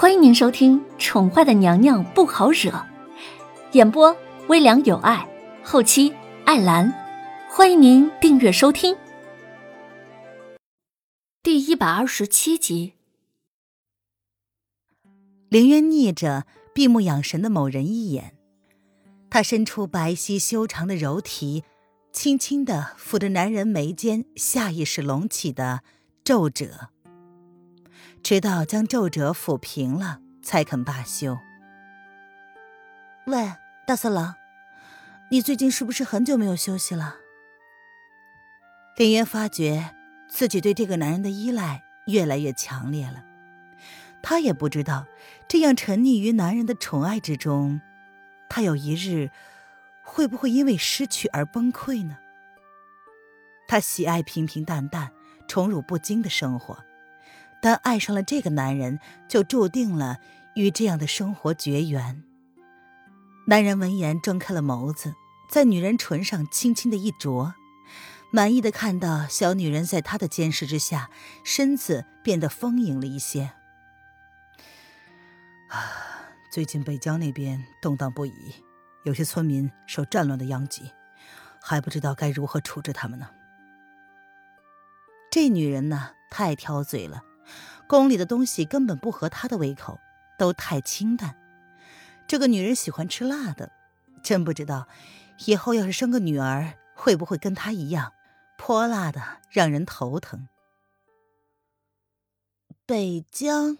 欢迎您收听《宠坏的娘娘不好惹》，演播微凉有爱，后期艾兰。欢迎您订阅收听。第一百二十七集，凌渊睨着闭目养神的某人一眼，他伸出白皙修长的柔体，轻轻的抚着男人眉间下意识隆起的皱褶。直到将皱褶抚平了，才肯罢休。喂，大色狼，你最近是不是很久没有休息了？林渊发觉自己对这个男人的依赖越来越强烈了，他也不知道这样沉溺于男人的宠爱之中，他有一日会不会因为失去而崩溃呢？他喜爱平平淡淡、宠辱不惊的生活。但爱上了这个男人，就注定了与这样的生活绝缘。男人闻言睁开了眸子，在女人唇上轻轻的一啄，满意的看到小女人在他的监视之下，身子变得丰盈了一些。啊，最近北疆那边动荡不已，有些村民受战乱的殃及，还不知道该如何处置他们呢。这女人呢，太挑嘴了。宫里的东西根本不合他的胃口，都太清淡。这个女人喜欢吃辣的，真不知道以后要是生个女儿，会不会跟她一样泼辣的，让人头疼。北疆，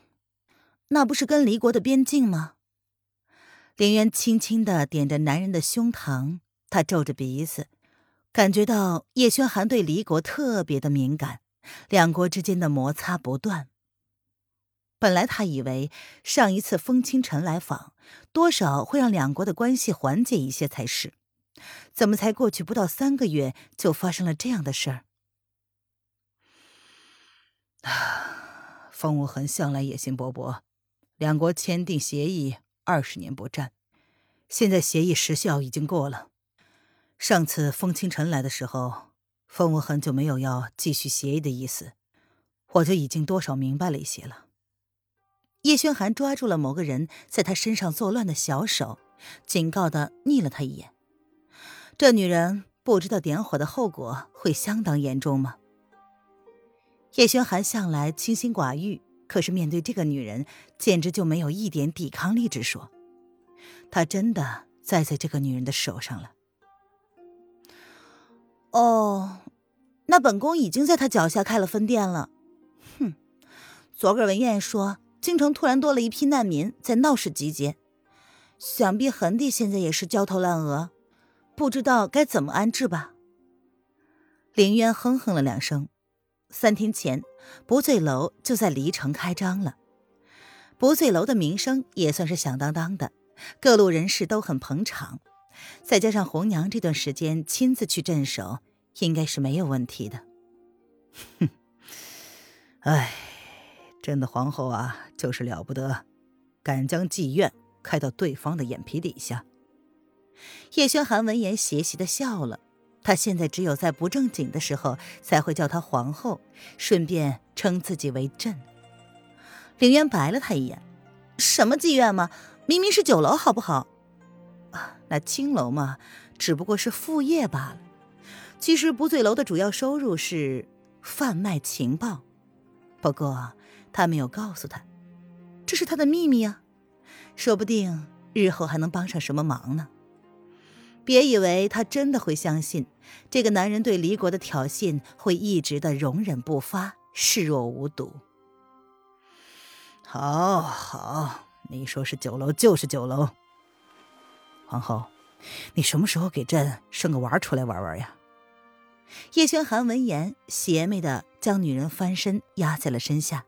那不是跟离国的边境吗？林渊轻轻的点着男人的胸膛，他皱着鼻子，感觉到叶轩寒对离国特别的敏感，两国之间的摩擦不断。本来他以为上一次风清晨来访，多少会让两国的关系缓解一些才是，怎么才过去不到三个月，就发生了这样的事儿？啊，风无痕向来野心勃勃，两国签订协议二十年不战，现在协议时效已经过了。上次风清晨来的时候，风无痕就没有要继续协议的意思，我就已经多少明白了一些了。叶轩寒抓住了某个人在他身上作乱的小手，警告的睨了他一眼。这女人不知道点火的后果会相当严重吗？叶轩寒向来清心寡欲，可是面对这个女人，简直就没有一点抵抗力之说。他真的栽在这个女人的手上了。哦，那本宫已经在他脚下开了分店了。哼，昨个文燕说。京城突然多了一批难民在闹市集结，想必恒帝现在也是焦头烂额，不知道该怎么安置吧。凌渊哼哼了两声。三天前，不醉楼就在离城开张了。不醉楼的名声也算是响当当的，各路人士都很捧场。再加上红娘这段时间亲自去镇守，应该是没有问题的。哼，哎。朕的皇后啊，就是了不得，敢将妓院开到对方的眼皮底下。叶轩寒闻言邪邪的笑了。他现在只有在不正经的时候才会叫她皇后，顺便称自己为朕。凌渊白了他一眼：“什么妓院嘛，明明是酒楼，好不好？啊，那青楼嘛，只不过是副业罢了。其实不醉楼的主要收入是贩卖情报，不过……”他没有告诉他，这是他的秘密啊，说不定日后还能帮上什么忙呢。别以为他真的会相信这个男人对离国的挑衅会一直的容忍不发，视若无睹。好好，你说是酒楼就是酒楼。皇后，你什么时候给朕生个娃出来玩玩呀？叶轩寒闻言，邪魅的将女人翻身压在了身下。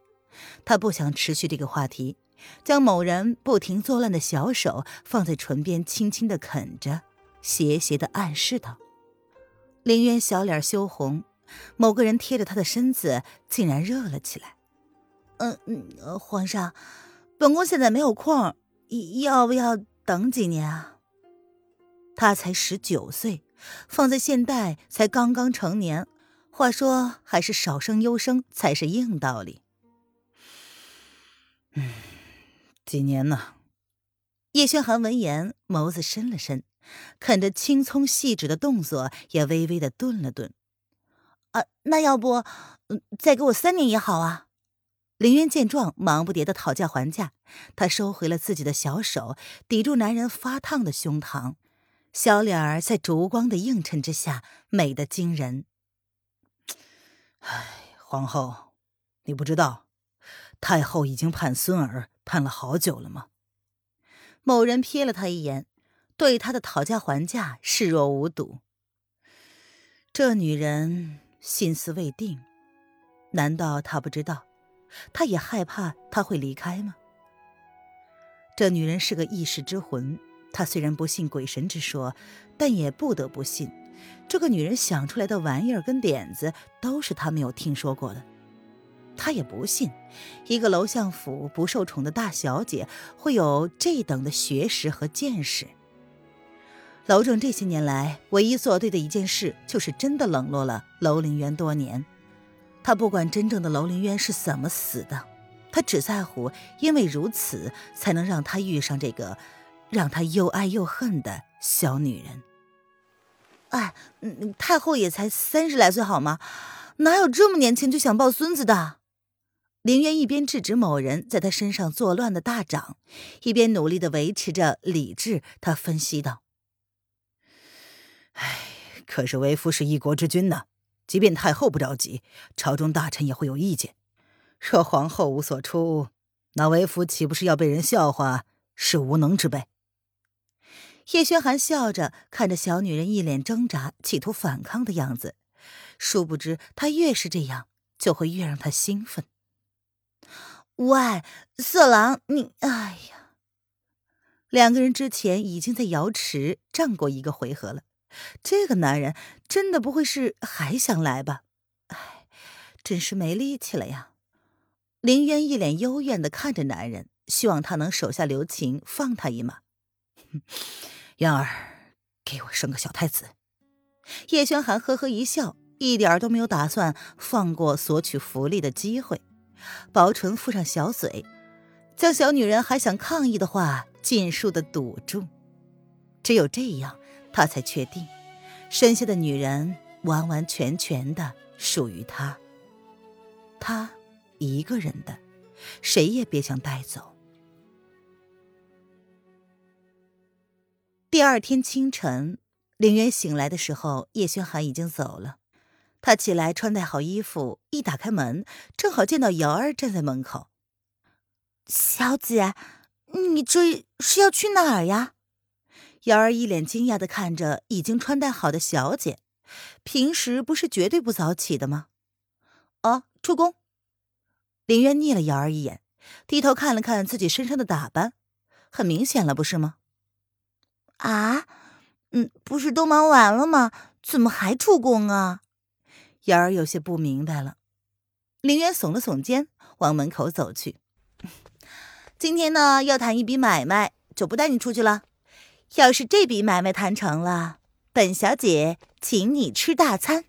他不想持续这个话题，将某人不停作乱的小手放在唇边，轻轻的啃着，斜斜的暗示道：“林渊小脸羞红，某个人贴着他的身子，竟然热了起来。嗯嗯，皇上，本宫现在没有空，要不要等几年啊？他才十九岁，放在现代才刚刚成年。话说，还是少生优生才是硬道理。”嗯，几年呢？叶轩寒闻言，眸子深了深，看着青葱细致的动作，也微微的顿了顿。啊，那要不，再给我三年也好啊。林渊见状，忙不迭的讨价还价。他收回了自己的小手，抵住男人发烫的胸膛，小脸儿在烛光的映衬之下，美得惊人。唉，皇后，你不知道，太后已经盼孙儿盼了好久了吗？某人瞥了他一眼，对他的讨价还价视若无睹。这女人心思未定，难道她不知道？他也害怕他会离开吗？这女人是个异世之魂，她虽然不信鬼神之说，但也不得不信，这个女人想出来的玩意儿跟点子都是他没有听说过的。他也不信，一个楼相府不受宠的大小姐会有这等的学识和见识。楼正这些年来唯一做对的一件事，就是真的冷落了楼凌渊多年。他不管真正的楼凌渊是怎么死的，他只在乎，因为如此才能让他遇上这个让他又爱又恨的小女人。哎，太后也才三十来岁好吗？哪有这么年轻就想抱孙子的？凌渊一边制止某人在他身上作乱的大掌，一边努力的维持着理智。他分析道：“哎，可是为夫是一国之君呢。”即便太后不着急，朝中大臣也会有意见。若皇后无所出，那为夫岂不是要被人笑话是无能之辈？叶轩寒笑着看着小女人，一脸挣扎，企图反抗的样子。殊不知，他越是这样，就会越让他兴奋。喂，色狼，你，哎呀！两个人之前已经在瑶池战过一个回合了。这个男人真的不会是还想来吧？哎，真是没力气了呀！林渊一脸幽怨的看着男人，希望他能手下留情，放他一马。渊儿，给我生个小太子！叶轩寒呵呵一笑，一点都没有打算放过索取福利的机会，薄唇覆上小嘴，将小女人还想抗议的话尽数的堵住。只有这样。他才确定，身下的女人完完全全的属于他，他一个人的，谁也别想带走。第二天清晨，凌渊醒来的时候，叶轩寒已经走了。他起来穿戴好衣服，一打开门，正好见到瑶儿站在门口。小姐，你这是要去哪儿呀？瑶儿一脸惊讶的看着已经穿戴好的小姐，平时不是绝对不早起的吗？哦，出宫。林渊睨了瑶儿一眼，低头看了看自己身上的打扮，很明显了，不是吗？啊，嗯，不是都忙完了吗？怎么还出宫啊？瑶儿有些不明白了。林渊耸了耸肩，往门口走去。今天呢，要谈一笔买卖，就不带你出去了。要是这笔买卖谈成了，本小姐请你吃大餐。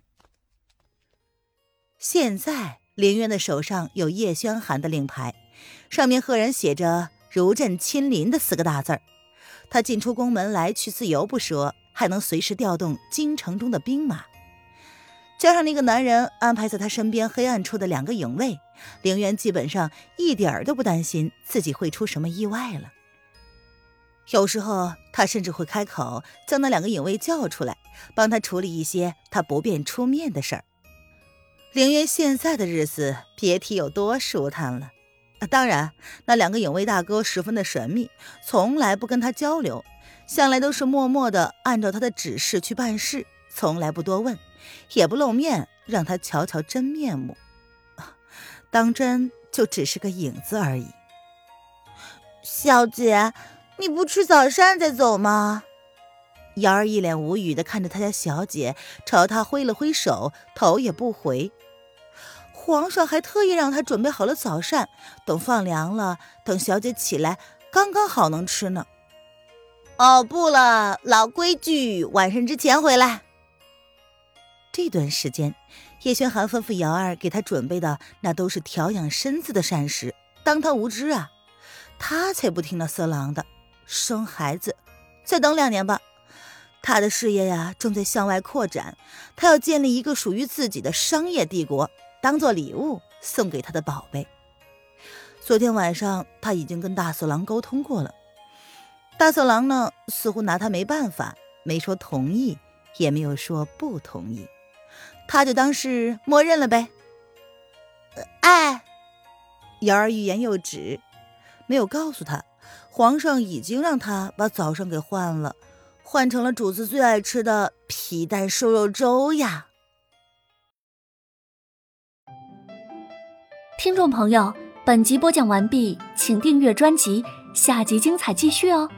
现在林渊的手上有叶轩寒的令牌，上面赫然写着“如朕亲临”的四个大字儿。他进出宫门来去自由不说，还能随时调动京城中的兵马，加上那个男人安排在他身边黑暗处的两个影卫，凌渊基本上一点儿都不担心自己会出什么意外了。有时候，他甚至会开口将那两个影卫叫出来，帮他处理一些他不便出面的事儿。凌渊现在的日子，别提有多舒坦了。当然，那两个影卫大哥十分的神秘，从来不跟他交流，向来都是默默的按照他的指示去办事，从来不多问，也不露面，让他瞧瞧真面目。当真就只是个影子而已。小姐。你不吃早膳再走吗？瑶儿一脸无语的看着他家小姐，朝他挥了挥手，头也不回。皇上还特意让他准备好了早膳，等放凉了，等小姐起来，刚刚好能吃呢。哦，不了，老规矩，晚膳之前回来。这段时间，叶轩寒吩咐瑶儿给他准备的那都是调养身子的膳食，当他无知啊。他才不听那色狼的，生孩子，再等两年吧。他的事业呀，正在向外扩展，他要建立一个属于自己的商业帝国，当做礼物送给他的宝贝。昨天晚上他已经跟大色狼沟通过了，大色狼呢，似乎拿他没办法，没说同意，也没有说不同意，他就当是默认了呗。哎，瑶儿欲言又止。没有告诉他，皇上已经让他把早上给换了，换成了主子最爱吃的皮蛋瘦肉粥呀。听众朋友，本集播讲完毕，请订阅专辑，下集精彩继续哦。